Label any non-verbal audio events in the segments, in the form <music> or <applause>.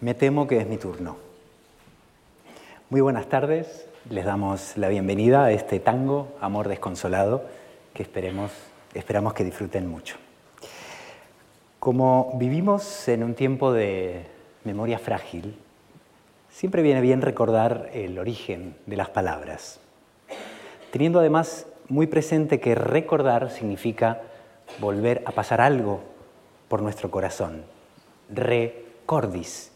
Me temo que es mi turno. Muy buenas tardes, les damos la bienvenida a este tango, Amor Desconsolado, que esperemos, esperamos que disfruten mucho. Como vivimos en un tiempo de memoria frágil, siempre viene bien recordar el origen de las palabras, teniendo además muy presente que recordar significa volver a pasar algo por nuestro corazón, recordis,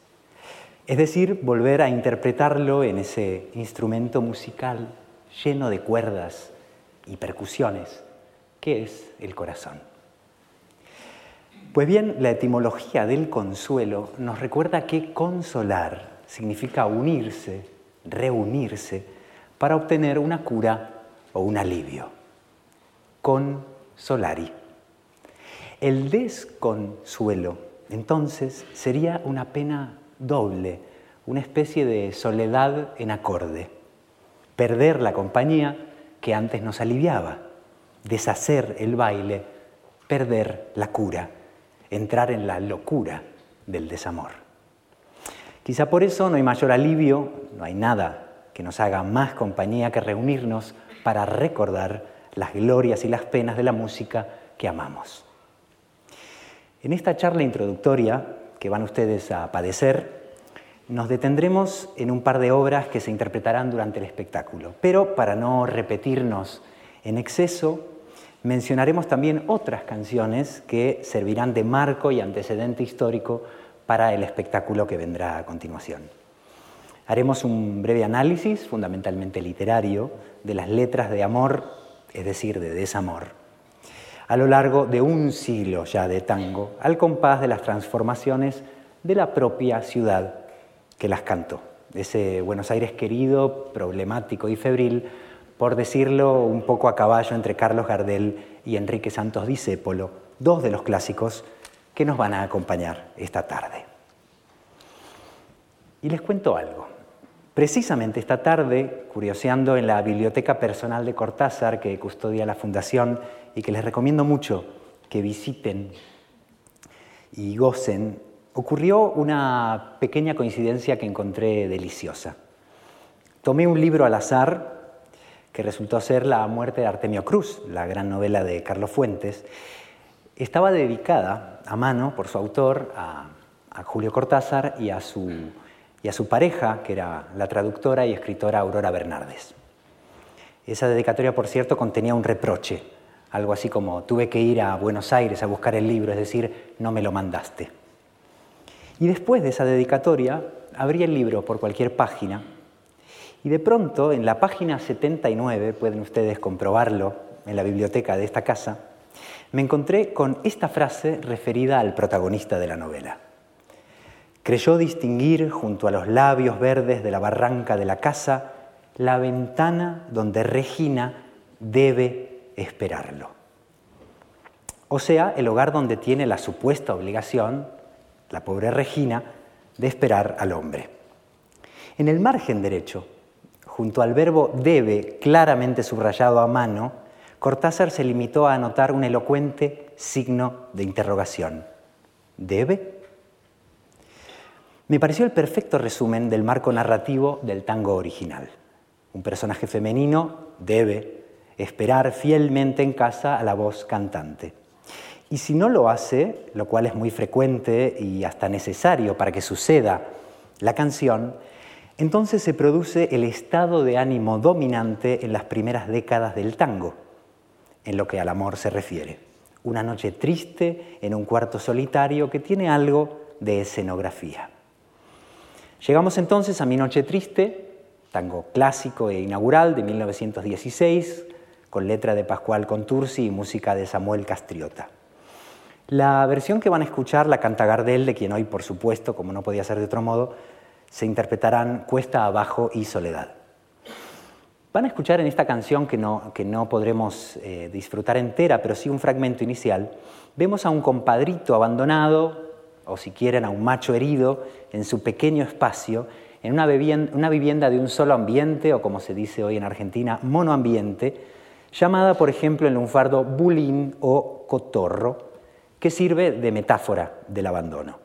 es decir, volver a interpretarlo en ese instrumento musical lleno de cuerdas y percusiones, que es el corazón. Pues bien, la etimología del consuelo nos recuerda que consolar significa unirse, reunirse, para obtener una cura o un alivio. Consolari. El desconsuelo, entonces, sería una pena doble, una especie de soledad en acorde. Perder la compañía que antes nos aliviaba, deshacer el baile, perder la cura, entrar en la locura del desamor. Quizá por eso no hay mayor alivio, no hay nada que nos haga más compañía que reunirnos para recordar las glorias y las penas de la música que amamos. En esta charla introductoria que van ustedes a padecer, nos detendremos en un par de obras que se interpretarán durante el espectáculo. Pero para no repetirnos en exceso, mencionaremos también otras canciones que servirán de marco y antecedente histórico para el espectáculo que vendrá a continuación. Haremos un breve análisis, fundamentalmente literario, de las letras de amor, es decir, de desamor a lo largo de un siglo ya de tango, al compás de las transformaciones de la propia ciudad que las cantó. Ese Buenos Aires querido, problemático y febril, por decirlo un poco a caballo entre Carlos Gardel y Enrique Santos Discépolo, dos de los clásicos que nos van a acompañar esta tarde. Y les cuento algo. Precisamente esta tarde, curioseando en la biblioteca personal de Cortázar que custodia la Fundación y que les recomiendo mucho que visiten y gocen, ocurrió una pequeña coincidencia que encontré deliciosa. Tomé un libro al azar que resultó ser La muerte de Artemio Cruz, la gran novela de Carlos Fuentes. Estaba dedicada a mano por su autor, a, Julio Cortázar y a, su, y a su pareja, que era la traductora y escritora Aurora Bernardes. Esa dedicatoria, por cierto, contenía un reproche algo así como tuve que ir a Buenos Aires a buscar el libro, es decir, no me lo mandaste. Y después de esa dedicatoria, abrí el libro por cualquier página y de pronto en la página 79, pueden ustedes comprobarlo en la biblioteca de esta casa, me encontré con esta frase referida al protagonista de la novela. Creyó distinguir junto a los labios verdes de la barranca de la casa la ventana donde Regina debe esperarlo. O sea, el hogar donde tiene la supuesta obligación, la pobre Regina, de esperar al hombre. En el margen derecho, junto al verbo debe, claramente subrayado a mano, Cortázar se limitó a anotar un elocuente signo de interrogación. ¿Debe? Me pareció el perfecto resumen del marco narrativo del tango original. Un personaje femenino debe esperar fielmente en casa a la voz cantante. Y si no lo hace, lo cual es muy frecuente y hasta necesario para que suceda la canción, entonces se produce el estado de ánimo dominante en las primeras décadas del tango, en lo que al amor se refiere. Una noche triste en un cuarto solitario que tiene algo de escenografía. Llegamos entonces a Mi Noche Triste, tango clásico e inaugural de 1916, con letra de Pascual Contursi y música de Samuel Castriota. La versión que van a escuchar la canta Gardel, de quien hoy, por supuesto, como no podía ser de otro modo, se interpretarán Cuesta abajo y Soledad. Van a escuchar en esta canción, que no, que no podremos eh, disfrutar entera, pero sí un fragmento inicial, vemos a un compadrito abandonado, o si quieren a un macho herido, en su pequeño espacio, en una vivienda de un solo ambiente, o como se dice hoy en Argentina, monoambiente, llamada por ejemplo en lunfardo bulín o cotorro, que sirve de metáfora del abandono.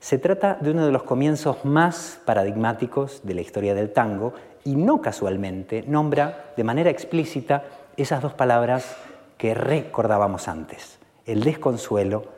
Se trata de uno de los comienzos más paradigmáticos de la historia del tango y no casualmente nombra de manera explícita esas dos palabras que recordábamos antes, el desconsuelo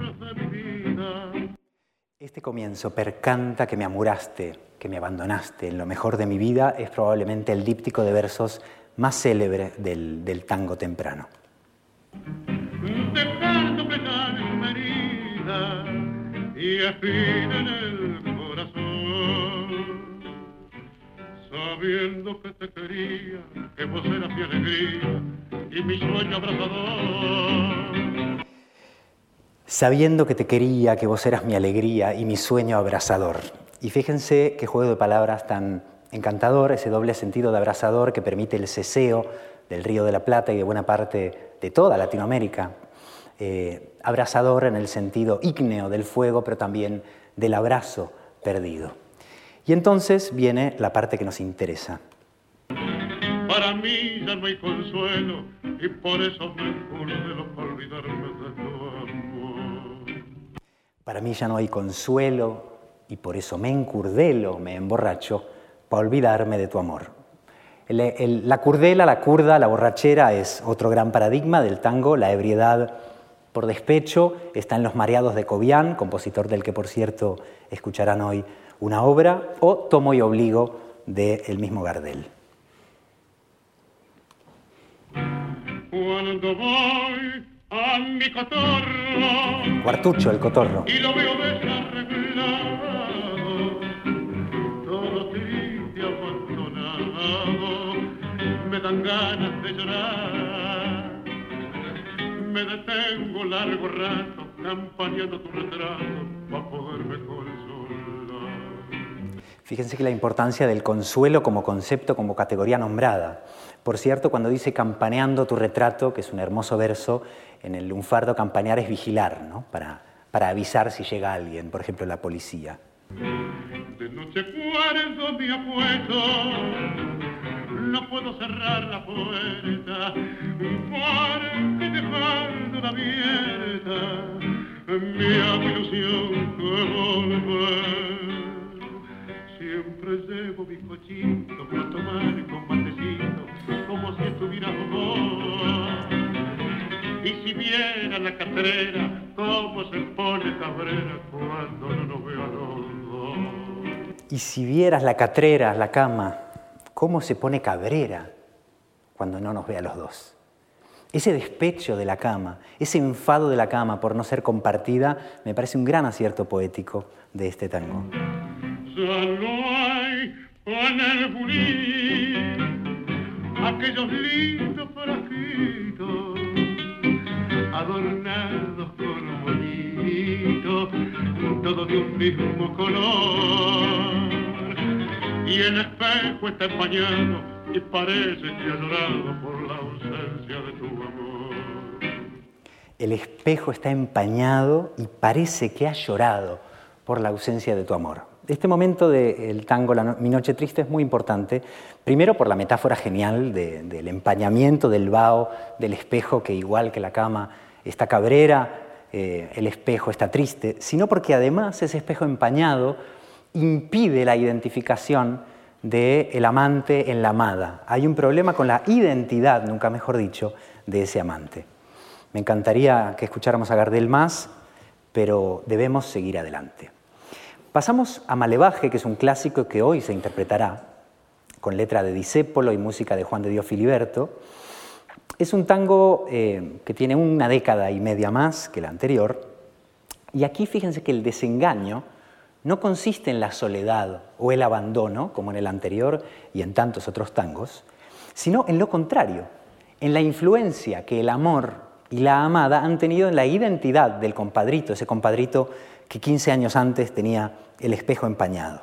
Este comienzo, percanta que me amuraste, que me abandonaste. En lo mejor de mi vida, es probablemente el díptico de versos más célebre del, tango temprano. Sabiendo que te quería, que vos eras mi alegría y mi sueño abrazador sabiendo que te quería, que vos eras mi alegría y mi sueño abrazador. Y fíjense qué juego de palabras tan encantador, ese doble sentido de abrazador que permite el ceseo del Río de la Plata y de buena parte de toda Latinoamérica. Eh, abrazador en el sentido ígneo del fuego, pero también del abrazo perdido. Y entonces viene la parte que nos interesa. Para mí ya no hay consuelo y por eso me de olvidarme de tu para mí ya no hay consuelo y por eso me encurdelo, me emborracho, para olvidarme de tu amor. la curdela, la curda, la borrachera es otro gran paradigma del tango, la ebriedad por despecho está en Los Mareados de Cobian, compositor del que por cierto escucharán hoy una obra, o Tomo y Obligo del el mismo Gardel. A mi cotorro. Cuartucho, el cotorro. Y lo veo desarreglado, todo triste, abandonado. Me dan ganas de llorar. Me detengo largo rato, campañando tu retrato, consolar. Fíjense que la importancia del consuelo como concepto, como categoría nombrada. Por cierto, cuando dice campaneando tu retrato, que es un hermoso verso, en el lunfardo campanear es vigilar, ¿no? para, para avisar si llega alguien, por ejemplo la policía. De noche cuarto mi apuesto, no puedo cerrar la puerta, porque abierta, mi hago ilusión que volver. Siempre llevo mi cochito para tomar con matecito, como si estuviera vos. Y si viera la catrera, cómo se pone cabrera cuando no nos ve a los dos. Y si vieras la catrera, la cama, cómo se pone cabrera cuando no nos ve a los dos. Ese despecho de la cama, ese enfado de la cama por no ser compartida, me parece un gran acierto poético de este tango. No hay en el aquellos lindos frasquitos adornados con bonito, todo de un mismo color. Y el espejo está empañado y parece que ha llorado por la ausencia de tu amor. El espejo está empañado y parece que ha llorado por la ausencia de tu amor. Este momento del tango Mi Noche Triste es muy importante, primero por la metáfora genial del empañamiento del vaho, del espejo que igual que la cama está cabrera, eh, el espejo está triste, sino porque además ese espejo empañado impide la identificación del el amante en la amada. Hay un problema con la identidad, nunca mejor dicho, de ese amante. Me encantaría que escucháramos a Gardel más, pero debemos seguir adelante. Pasamos a Malevaje, que es un clásico que hoy se interpretará con letra de Disépolo y música de Juan de Dios Filiberto. Es un tango eh, que tiene una década y media más que el anterior, y aquí fíjense que el desengaño no consiste en la soledad o el abandono, como en el anterior y en tantos otros tangos, sino en lo contrario, en la influencia que el amor y la amada han tenido en la identidad del compadrito, ese compadrito que 15 años antes tenía el espejo empañado.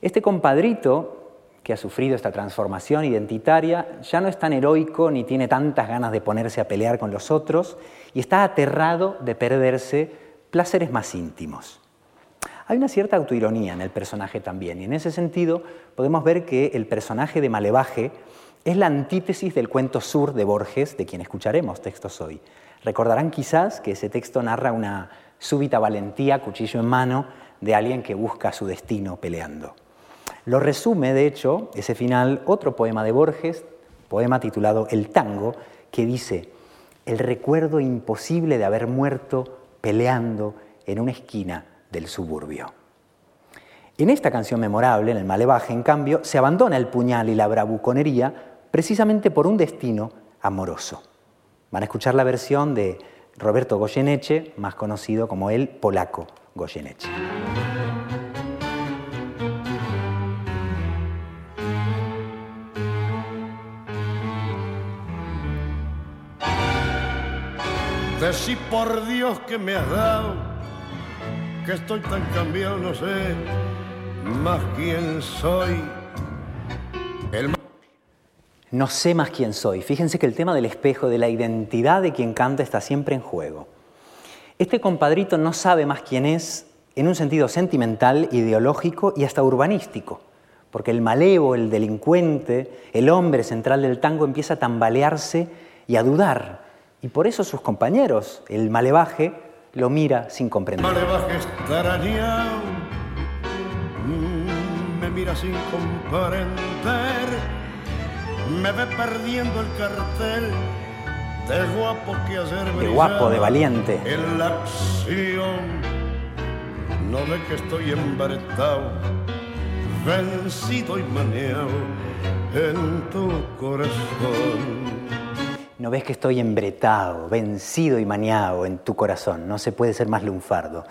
Este compadrito que ha sufrido esta transformación identitaria ya no es tan heroico ni tiene tantas ganas de ponerse a pelear con los otros y está aterrado de perderse placeres más íntimos. Hay una cierta autoironía en el personaje también y en ese sentido podemos ver que el personaje de Malevaje es la antítesis del cuento sur de Borges, de quien escucharemos textos hoy. Recordarán quizás que ese texto narra una súbita valentía, cuchillo en mano, de alguien que busca su destino peleando. Lo resume, de hecho, ese final, otro poema de Borges, poema titulado El tango, que dice, el recuerdo imposible de haber muerto peleando en una esquina del suburbio. En esta canción memorable, en el Malevaje, en cambio, se abandona el puñal y la bravuconería precisamente por un destino amoroso. Van a escuchar la versión de Roberto Goyeneche, más conocido como el polaco Goyeneche. Decí por Dios que me has dado, que estoy tan cambiado, no sé más quién soy. No sé más quién soy. Fíjense que el tema del espejo, de la identidad de quien canta, está siempre en juego. Este compadrito no sabe más quién es en un sentido sentimental, ideológico y hasta urbanístico, porque el malevo, el delincuente, el hombre central del tango empieza a tambalearse y a dudar y por eso sus compañeros, el malevaje, lo mira sin comprender. Malevaje mm, me mira sin comprender, me ve perdiendo el cartel de guapo que hacer De guapo, de valiente. En la acción, no ve que estoy embaretado, vencido y maneado en tu corazón. No ves que estoy embretado, vencido y maniado en tu corazón. No se puede ser más lunfardo.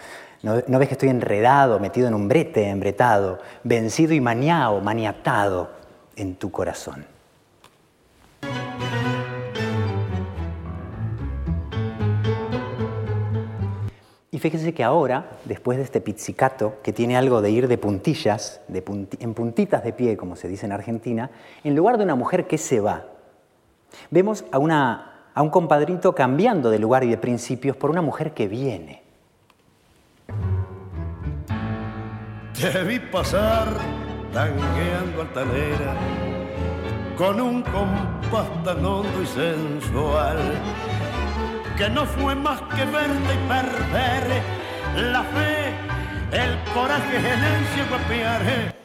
No, ves que estoy enredado, metido en un brete, embretado, vencido y maniado, maniatado en tu corazón. Y fíjense que ahora, después de este pizzicato, que tiene algo de ir de puntillas, de en puntitas de pie, como se dice en Argentina, en lugar de una mujer que se va, Vemos a, un compadrito cambiando de lugar y de principios por una mujer que viene. Te vi pasar tangueando altanera con un compás tan hondo y sensual que no fue más que verte y perder la fe, el coraje, el ansia guapear.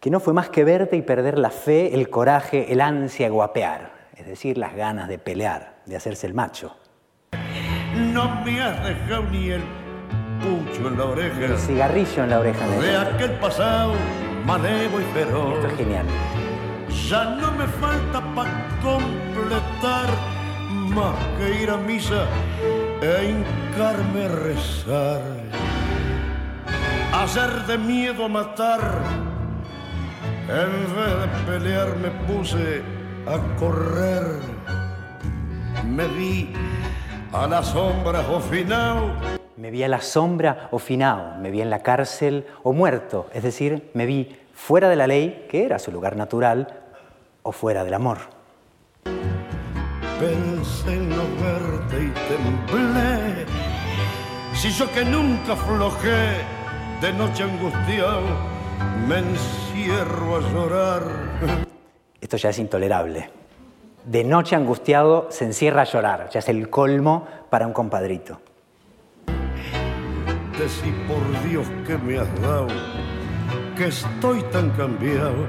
Que no fue más que verte y perder la fe, el coraje, el ansia guapear es decir, las ganas de pelear, de hacerse el macho. No me has dejado ni el pucho en la oreja. El cigarrillo en la oreja. De aquel pasado malevo y feroz. Esto es genial. Ya no me falta para completar más que ir a misa e hincarme a rezar. Hacer de miedo matar. En vez de pelear me puse a correr. Me vi a la sombra o finao. Me vi a la sombra o finao, me vi en la cárcel o muerto, es decir, me vi fuera de la ley, que era su lugar natural, o fuera del amor. Pensé en no verte y temblé. Si yo que nunca aflojé, de noche angustiado, me encierro a llorar. Esto ya es intolerable. De noche angustiado se encierra a llorar, ya es el colmo para un compadrito. Decí por Dios que me has dado, que estoy tan cambiado,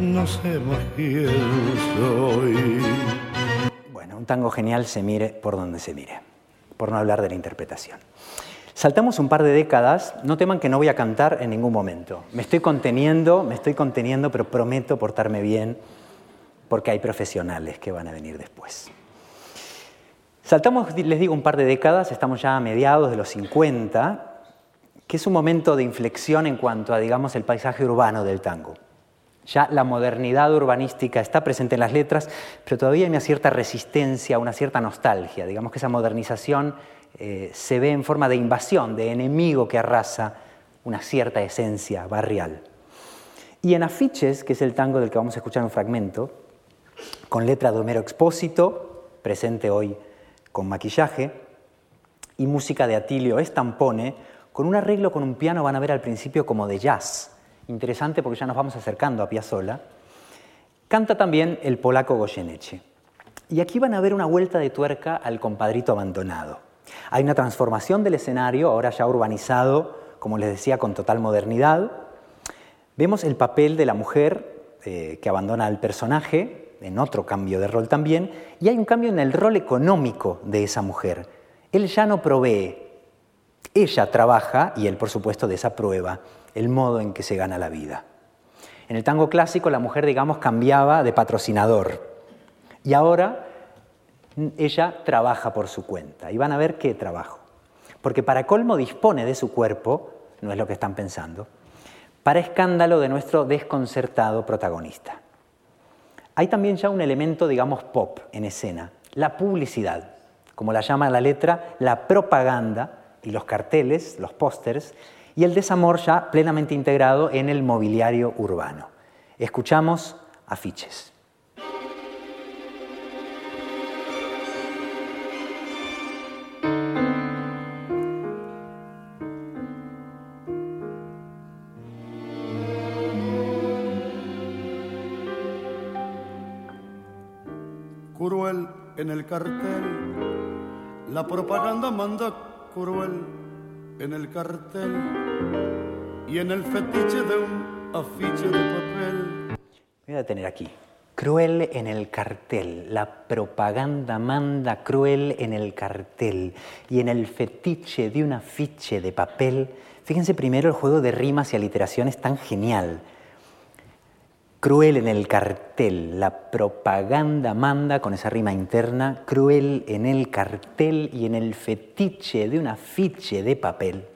no sé más quién soy. Un tango genial se mire por donde se mire, por no hablar de la interpretación. Saltamos un par de décadas, no teman que no voy a cantar en ningún momento. Me estoy conteniendo, me estoy conteniendo, pero prometo portarme bien porque hay profesionales que van a venir después. Saltamos, les digo, un par de décadas, estamos ya a mediados de los 50, que es un momento de inflexión en cuanto a, digamos, el paisaje urbano del tango. Ya la modernidad urbanística está presente en las letras, pero todavía hay una cierta resistencia, una cierta nostalgia. Digamos que esa modernización eh, se ve en forma de invasión, de enemigo que arrasa una cierta esencia barrial. Y en Afiches, que es el tango del que vamos a escuchar un fragmento, con letra de Homero Expósito, presente hoy con maquillaje, y música de Atilio Estampone, con un arreglo con un piano, van a ver al principio como de jazz. Interesante porque ya nos vamos acercando a Piazzolla. Canta también el polaco Goyeneche. Y aquí van a ver una vuelta de tuerca al compadrito abandonado. Hay una transformación del escenario, ahora ya urbanizado, como les decía, con total modernidad. Vemos el papel de la mujer eh, que abandona al personaje, en otro cambio de rol también, y hay un cambio en el rol económico de esa mujer. Él ya no provee, ella trabaja y él, por supuesto, desaprueba el modo en que se gana la vida. En el tango clásico la mujer, digamos, cambiaba de patrocinador y ahora ella trabaja por su cuenta. Y van a ver qué trabajo. Porque para colmo dispone de su cuerpo, no es lo que están pensando, para escándalo de nuestro desconcertado protagonista. Hay también ya un elemento, digamos, pop en escena, la publicidad, como la llama la letra, la propaganda y los carteles, los pósters, y el desamor ya plenamente integrado en el mobiliario urbano. Escuchamos afiches. Cruel en el cartel, la propaganda manda cruel en el cartel y en el fetiche de un afiche de papel. Voy a detener aquí. Cruel en el cartel, la propaganda manda cruel en el cartel y en el fetiche de un afiche de papel. Fíjense primero el juego de rimas y aliteraciones tan genial. Cruel en el cartel, la propaganda manda con esa rima interna, cruel en el cartel y en el fetiche de un afiche de papel.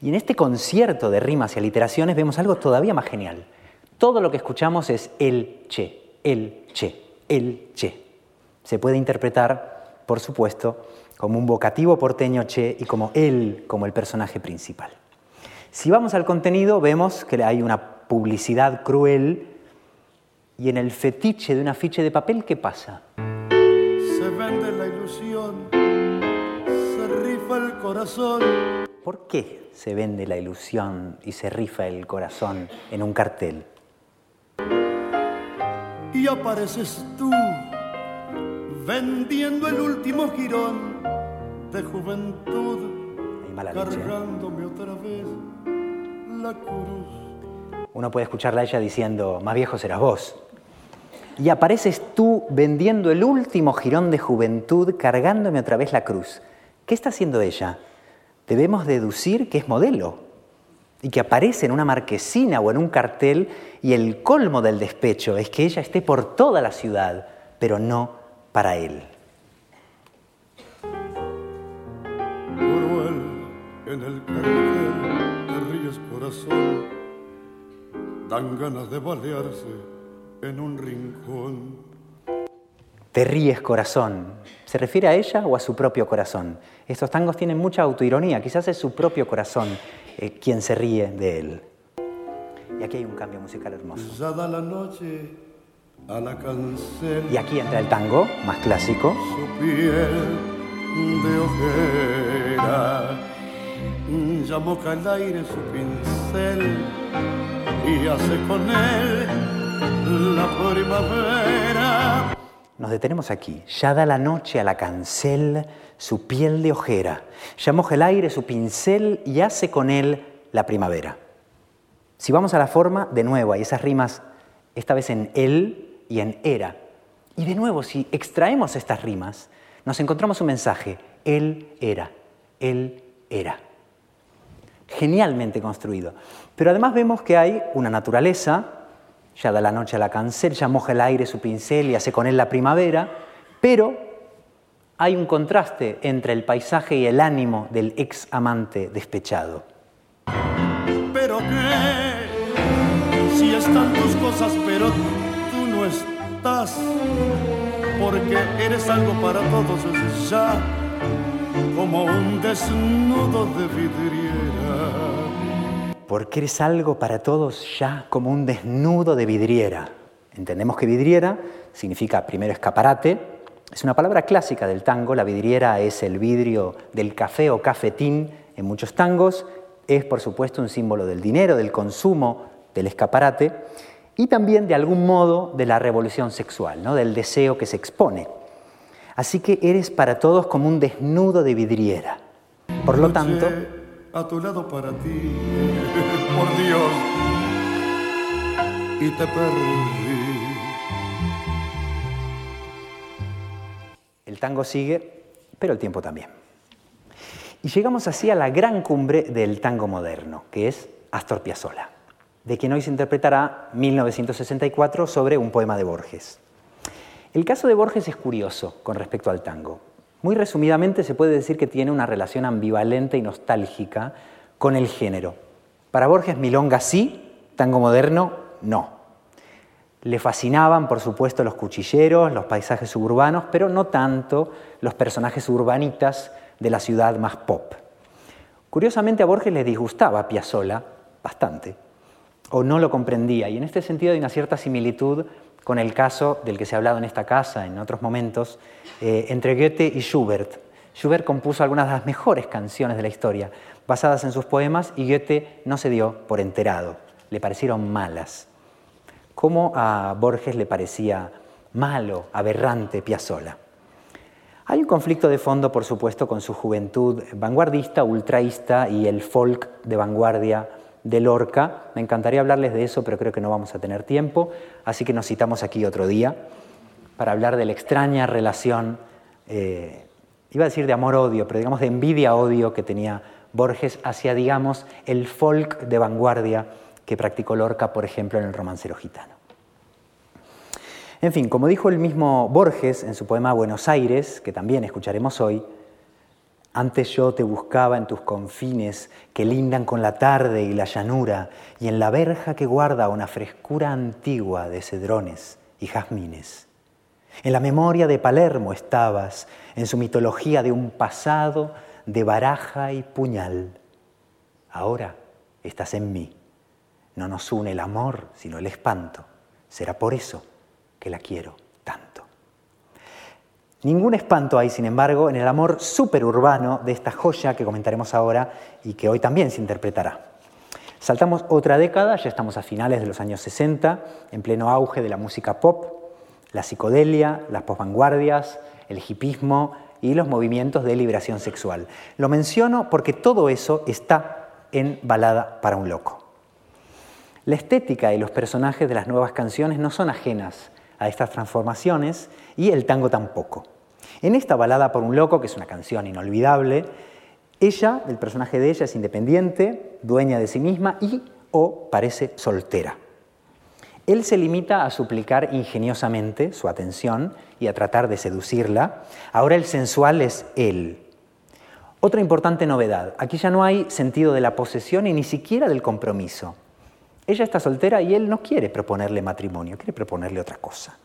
Y en este concierto de rimas y aliteraciones vemos algo todavía más genial. Todo lo que escuchamos es el che, el che, el che. Se puede interpretar, por supuesto, como un vocativo porteño che y como él como el personaje principal. Si vamos al contenido, vemos que hay una publicidad cruel y en el fetiche de un afiche de papel, ¿qué pasa? Se vende la ilusión, se rifa el corazón. ¿Por qué se vende la ilusión y se rifa el corazón en un cartel? Y apareces tú vendiendo el último girón de juventud, Hay mala leche. cargándome otra vez la cruz. Uno puede escucharla a ella diciendo, más viejo serás vos. Y apareces tú vendiendo el último jirón de juventud, cargándome otra vez la cruz. ¿Qué está haciendo ella? Debemos deducir que es modelo y que aparece en una marquesina o en un cartel y el colmo del despecho es que ella esté por toda la ciudad, pero no para él. En el cartel, te ríes dan ganas de balearse en un rincón. Te ríes corazón. ¿Se refiere a ella o a su propio corazón? Estos tangos tienen mucha autoironía, quizás es su propio corazón eh, quien se ríe de él. Y aquí hay un cambio musical hermoso. Ya da la noche a la cancel. Y aquí entra el tango, más clásico. su piel de ojera. Ya moca el aire su pincel y hace con él la primavera. Nos detenemos aquí. Ya da la noche a la cancel su piel de ojera. Ya moja el aire su pincel y hace con él la primavera. Si vamos a la forma, de nuevo, hay esas rimas, esta vez en él y en era. Y de nuevo, si extraemos estas rimas, nos encontramos un mensaje. Él era, él era. Genialmente construido. Pero además vemos que hay una naturaleza, ya da la noche a la cancel, ya moja el aire su pincel y hace con él la primavera, pero hay un contraste entre el paisaje y el ánimo del ex amante despechado. Pero qué, si están tus cosas, pero tú no estás, porque eres algo para todos ya. como un desnudo de vidriera. Porque eres algo para todos ya como un desnudo de vidriera. Entendemos que vidriera significa primero escaparate, es una palabra clásica del tango, la vidriera es el vidrio del café o cafetín en muchos tangos, es por supuesto un símbolo del dinero, del consumo, del escaparate y también de algún modo de la revolución sexual, ¿no? del deseo que se expone. Así que eres para todos como un desnudo de vidriera. Por lo tanto... A tu lado para ti, <laughs> por Dios, y te perdí. El tango sigue, pero el tiempo también. Y llegamos así a la gran cumbre del tango moderno, que es Astor Piazzolla, de quien hoy se interpretará 1964 sobre un poema de Borges. El caso de Borges es curioso con respecto al tango. Muy resumidamente se puede decir que tiene una relación ambivalente y nostálgica con el género. Para Borges milonga sí, tango moderno no. Le fascinaban, por supuesto, los cuchilleros, los paisajes suburbanos, pero no tanto los personajes urbanitas de la ciudad más pop. Curiosamente a Borges le disgustaba Piazzolla bastante, o no lo comprendía, y en este sentido hay una cierta similitud con el caso del que se ha hablado en esta casa en otros momentos, eh, entre Goethe y Schubert. Schubert compuso algunas de las mejores canciones de la historia, basadas en sus poemas, y Goethe no se dio por enterado, le parecieron malas. ¿Cómo a Borges le parecía malo, aberrante Piazzolla? Hay un conflicto de fondo, por supuesto, con su juventud vanguardista, ultraísta y el folk de vanguardia de Lorca. Me encantaría hablarles de eso, pero creo que no vamos a tener tiempo, así que nos citamos aquí otro día para hablar de la extraña relación, eh, iba a decir de amor-odio, pero digamos de envidia-odio que tenía Borges hacia, digamos, el folk de vanguardia que practicó Lorca, por ejemplo, en el romancero gitano. En fin, como dijo el mismo Borges en su poema Buenos Aires, que también escucharemos hoy, antes yo te buscaba en tus confines que lindan con la tarde y la llanura, y en la verja que guarda una frescura antigua de cedrones y jazmines. En la memoria de Palermo estabas, en su mitología de un pasado de baraja y puñal. Ahora estás en mí. No nos une el amor, sino el espanto. Será por eso que la quiero. Ningún espanto hay, sin embargo, en el amor superurbano de esta joya que comentaremos ahora y que hoy también se interpretará. Saltamos otra década, ya estamos a finales de los años 60, en pleno auge de la música pop, la psicodelia, las posvanguardias, el hipismo y los movimientos de liberación sexual. Lo menciono porque todo eso está en Balada para un Loco. La estética y los personajes de las nuevas canciones no son ajenas a estas transformaciones y el tango tampoco. En esta balada por un loco, que es una canción inolvidable, ella, el personaje de ella, es independiente, dueña de sí misma y o parece soltera. Él se limita a suplicar ingeniosamente su atención y a tratar de seducirla. Ahora el sensual es él. Otra importante novedad, aquí ya no hay sentido de la posesión y ni siquiera del compromiso. Ella está soltera y él no quiere proponerle matrimonio, quiere proponerle otra cosa.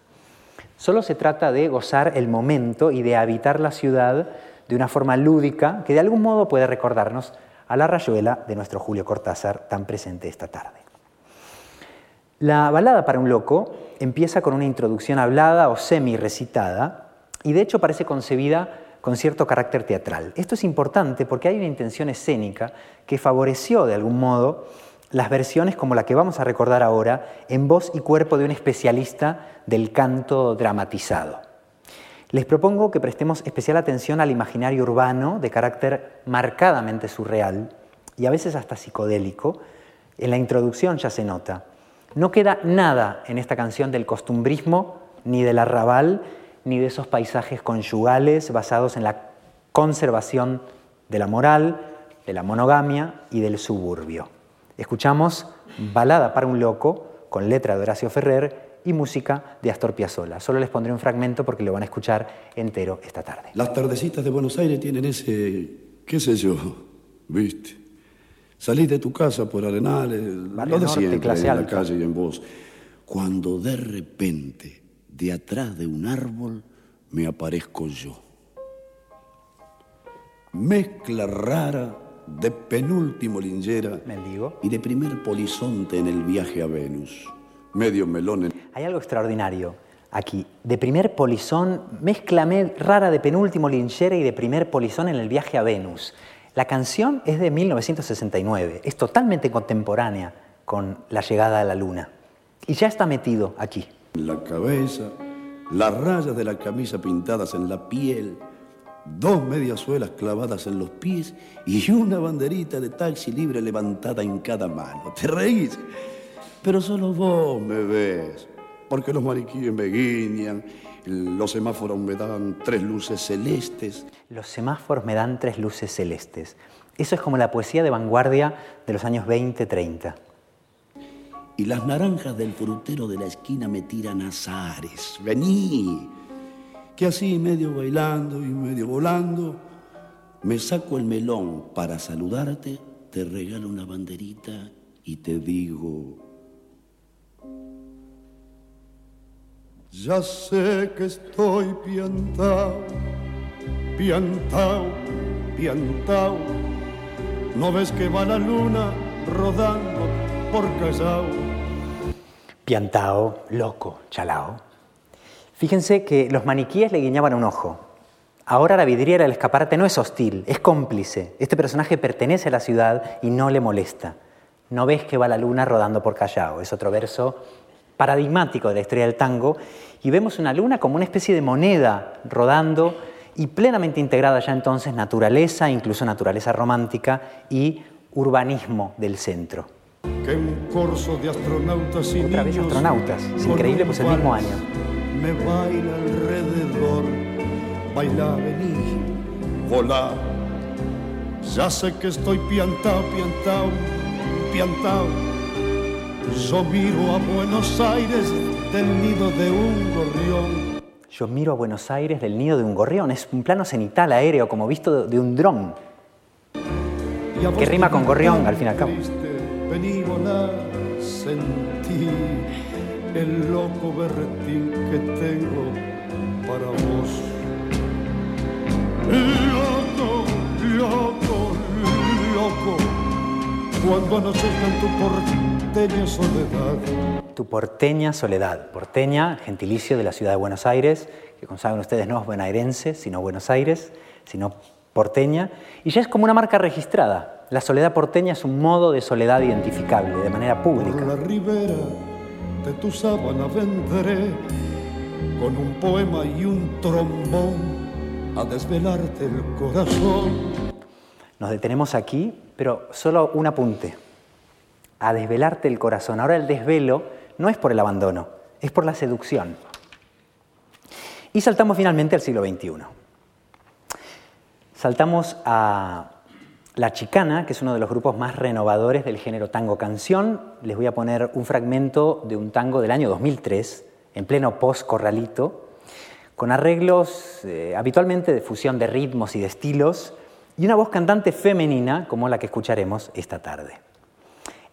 Solo se trata de gozar el momento y de habitar la ciudad de una forma lúdica que de algún modo puede recordarnos a la rayuela de nuestro Julio Cortázar tan presente esta tarde. La balada para un loco empieza con una introducción hablada o semi-recitada y de hecho parece concebida con cierto carácter teatral. Esto es importante porque hay una intención escénica que favoreció de algún modo las versiones como la que vamos a recordar ahora en voz y cuerpo de un especialista del canto dramatizado. Les propongo que prestemos especial atención al imaginario urbano de carácter marcadamente surreal y a veces hasta psicodélico. En la introducción ya se nota. No queda nada en esta canción del costumbrismo, ni del arrabal, ni de esos paisajes conyugales basados en la conservación de la moral, de la monogamia y del suburbio. Escuchamos Balada para un loco con letra de Horacio Ferrer y música de Astor Piazzolla. Solo les pondré un fragmento porque lo van a escuchar entero esta tarde. Las tardecitas de Buenos Aires tienen ese, qué sé yo, viste. Salís de tu casa por Arenales, lo de siempre, en la calle y en vos. Cuando de repente, de atrás de un árbol, me aparezco yo. Mezcla rara de penúltimo lingera Mendigo. y de primer polizonte en el viaje a Venus. Medio melón en... Hay algo extraordinario aquí. De primer polizón, mezcla me- rara de penúltimo linchera y de primer polizón en el viaje a Venus. La canción es de 1969, es totalmente contemporánea con la llegada a la luna. Y ya está metido aquí. la cabeza, las rayas de la camisa pintadas en la piel, dos mediasuelas clavadas en los pies y una banderita de taxi libre levantada en cada mano. ¿Te reís? Pero solo vos me ves, porque los mariquíes me guiñan, los semáforos me dan tres luces celestes. Los semáforos me dan tres luces celestes. Eso es como la poesía de vanguardia de los años 20-30. Y las naranjas del frutero de la esquina me tiran azares. Vení. Que así, medio bailando y medio volando, me saco el melón para saludarte, te regalo una banderita y te digo. Ya sé que estoy piantao, piantao, piantao. ¿No ves que va la luna rodando por Callao? Piantao, loco, chalao. Fíjense que los maniquíes le guiñaban un ojo. Ahora la vidriera del escaparate no es hostil, es cómplice. Este personaje pertenece a la ciudad y no le molesta. No ves que va la luna rodando por Callao. Es otro verso paradigmático de la historia del tango. Y vemos una luna como una especie de moneda rodando y plenamente integrada ya entonces naturaleza, incluso naturaleza romántica y urbanismo del centro. que un corso de astronautas y Otra vez astronautas. Es increíble, pues el mismo año. Me baila alrededor, baila, vení, volá. Ya sé que estoy piantao, piantao, piantao. Yo miro a Buenos Aires del nido de un gorrión. Yo miro a Buenos Aires del nido de un gorrión. Es un plano cenital aéreo, como visto de un dron. Que rima con gorrión, al fin y al cabo. Vení, volá, sentí el loco berretín que tengo para vos. Loco, loco, loco, cuando anochezca en tu porteña soledad. Tu porteña soledad. Porteña, gentilicio de la ciudad de Buenos Aires, que como saben ustedes no es bonaerense, sino Buenos Aires, sino porteña. Y ya es como una marca registrada. La soledad porteña es un modo de soledad identificable, de manera Por pública. la ribera de tu sábana vendré con un poema y un trombón a desvelarte el corazón. Nos detenemos aquí, pero solo un apunte. A desvelarte el corazón. Ahora el desvelo no es por el abandono, es por la seducción. Y saltamos finalmente al siglo XXI. Saltamos a La Chicana, que es uno de los grupos más renovadores del género tango canción. Les voy a poner un fragmento de un tango del año 2003, en pleno post-corralito, con arreglos eh, habitualmente de fusión de ritmos y de estilos, y una voz cantante femenina como la que escucharemos esta tarde.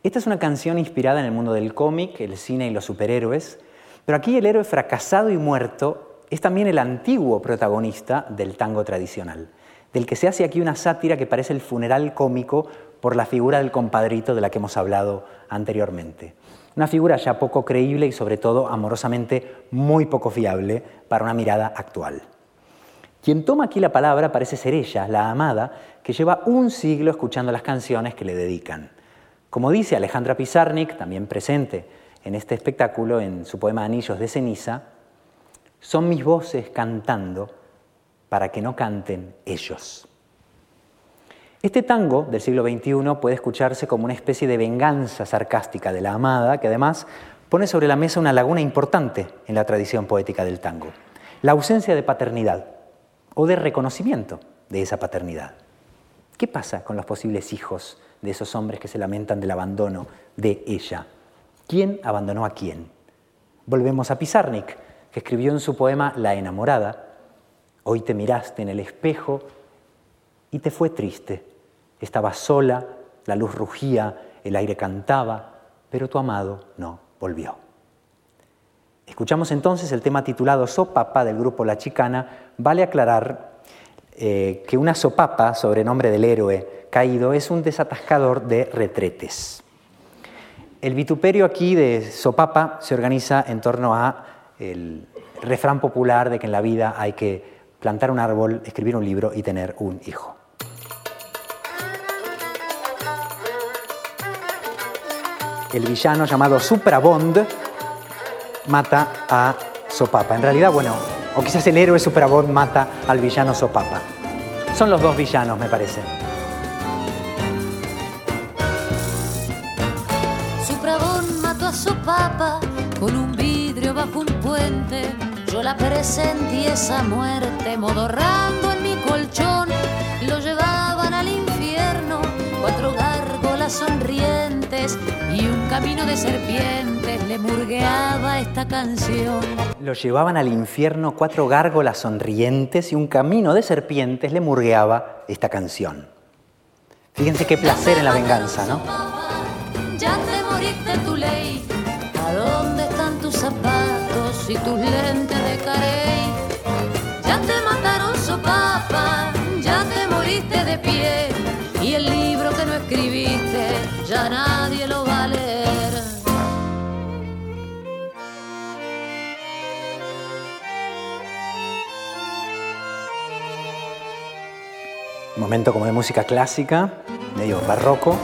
Esta es una canción inspirada en el mundo del cómic, el cine y los superhéroes, pero aquí el héroe fracasado y muerto es también el antiguo protagonista del tango tradicional, del que se hace aquí una sátira que parece el funeral cómico por la figura del compadrito de la que hemos hablado anteriormente. Una figura ya poco creíble y sobre todo amorosamente muy poco fiable para una mirada actual. Quien toma aquí la palabra parece ser ella, la amada, que lleva un siglo escuchando las canciones que le dedican. Como dice Alejandra Pizarnik, también presente en este espectáculo en su poema Anillos de ceniza, son mis voces cantando para que no canten ellos. Este tango del siglo XXI puede escucharse como una especie de venganza sarcástica de la amada, que además pone sobre la mesa una laguna importante en la tradición poética del tango, la ausencia de paternidad o de reconocimiento de esa paternidad. ¿Qué pasa con los posibles hijos de esos hombres que se lamentan del abandono de ella? ¿Quién abandonó a quién? Volvemos a Pizarnik, que escribió en su poema La enamorada, Hoy te miraste en el espejo y te fue triste. Estabas sola, la luz rugía, el aire cantaba, pero tu amado no volvió. Escuchamos entonces el tema titulado So Papá del grupo La Chicana. Vale aclarar eh, que una sopapa, sobrenombre del héroe caído, es un desatascador de retretes. El vituperio aquí de sopapa se organiza en torno a el refrán popular de que en la vida hay que plantar un árbol, escribir un libro y tener un hijo. El villano llamado Suprabond mata a Sopapa. En realidad, bueno, o quizás el héroe Suprabond mata al villano Sopapa. Son los dos villanos, me parece. Suprabón mató a Sopapa con un vidrio bajo un puente. La presentí esa muerte modorrando en mi colchón. Lo llevaban al infierno, cuatro gárgolas sonrientes y un camino de serpientes le murgueaba esta canción. Lo llevaban al infierno cuatro gárgolas sonrientes y un camino de serpientes le murgueaba esta canción. Fíjense qué placer en la venganza, ¿no? Ya te moriste tu ley. ¿A dónde están tus zapatos y tus lentes nadie lo va a leer. Momento como de música clásica, medio barroco.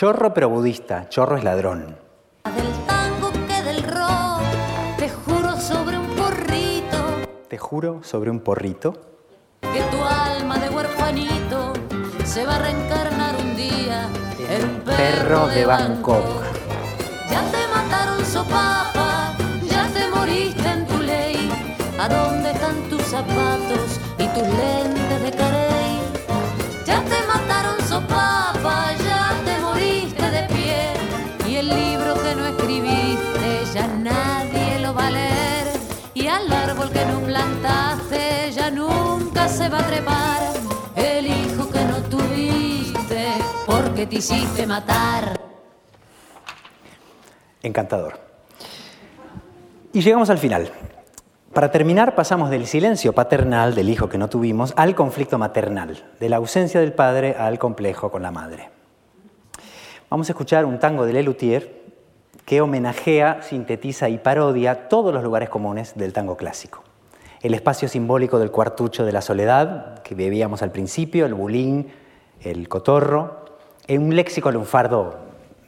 Chorro pero budista, chorro es ladrón. del tango que del rock. Te juro sobre un porrito Te juro sobre un porrito que tu alma de huerfanito se va a reencarnar un día en un perro de Bangkok. Ya te mataron sopapa, ya te moriste en tu ley. ¿A dónde El hijo que no tuviste porque te hiciste matar. Encantador. Y llegamos al final. Para terminar, pasamos del silencio paternal del hijo que no tuvimos al conflicto maternal, de la ausencia del padre al complejo con la madre. Vamos a escuchar un tango de Lelutier que homenajea, sintetiza y parodia todos los lugares comunes del tango clásico. El espacio simbólico del cuartucho de la soledad, que bebíamos al principio, el bulín, el cotorro, en un léxico lunfardo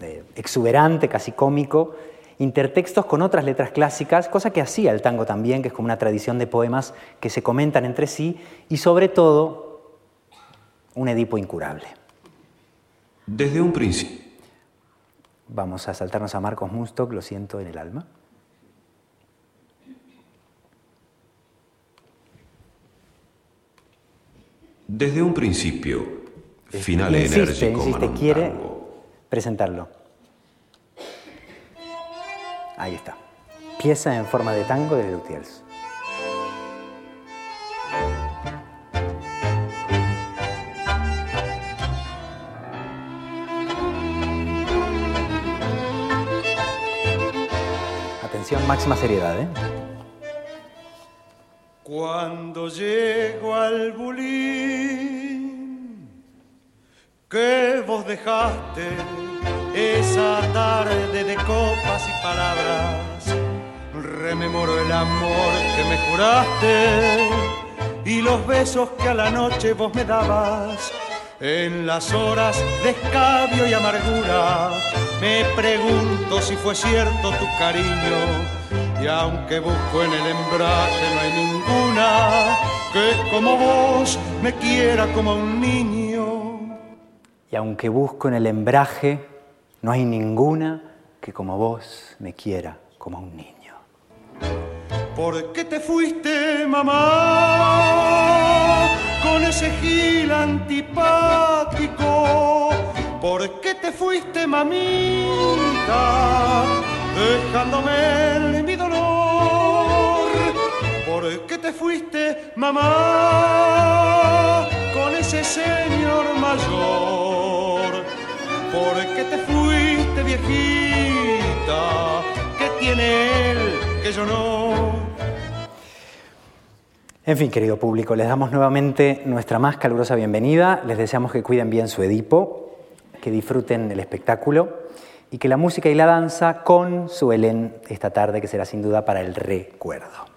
eh, exuberante, casi cómico, intertextos con otras letras clásicas, cosa que hacía el tango también, que es como una tradición de poemas que se comentan entre sí, y sobre todo un Edipo incurable. Desde un principio. Vamos a saltarnos a Marcos Munstock, lo siento en el alma. Desde un principio, final insiste, enérgico, insiste, quiere presentarlo. Ahí está. Pieza en forma de tango de Lutiers. Atención, máxima seriedad, ¿eh? Cuando llego al bulín que vos dejaste esa tarde de copas y palabras, rememoro el amor que me juraste y los besos que a la noche vos me dabas. En las horas de escabio y amargura me pregunto si fue cierto tu cariño y aunque busco en el embrague no hay ninguna que como vos me quiera como un niño. Y aunque busco en el embraje, no hay ninguna que como vos me quiera como un niño. ¿Por qué te fuiste, mamá? Con ese gil antipático. ¿Por qué te fuiste, mamita? Dejándome en mi dolor. ¿Por qué te te fuiste, mamá, con ese señor mayor? ¿Por qué te fuiste, viejita? ¿Qué tiene él que yo no? En fin, querido público, les damos nuevamente nuestra más calurosa bienvenida. Les deseamos que cuiden bien su Edipo, que disfruten el espectáculo y que la música y la danza consuelen esta tarde que será sin duda para el recuerdo.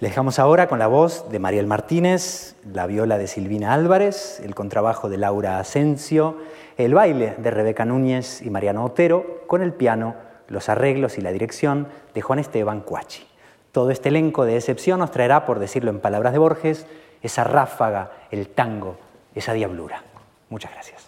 Les dejamos ahora con la voz de Mariel Martínez, la viola de Silvina Álvarez, el contrabajo de Laura Asensio, el baile de Rebeca Núñez y Mariano Otero, con el piano, los arreglos y la dirección de Juan Esteban Cuachi. Todo este elenco de excepción nos traerá, por decirlo en palabras de Borges, esa ráfaga, el tango, esa diablura. Muchas gracias.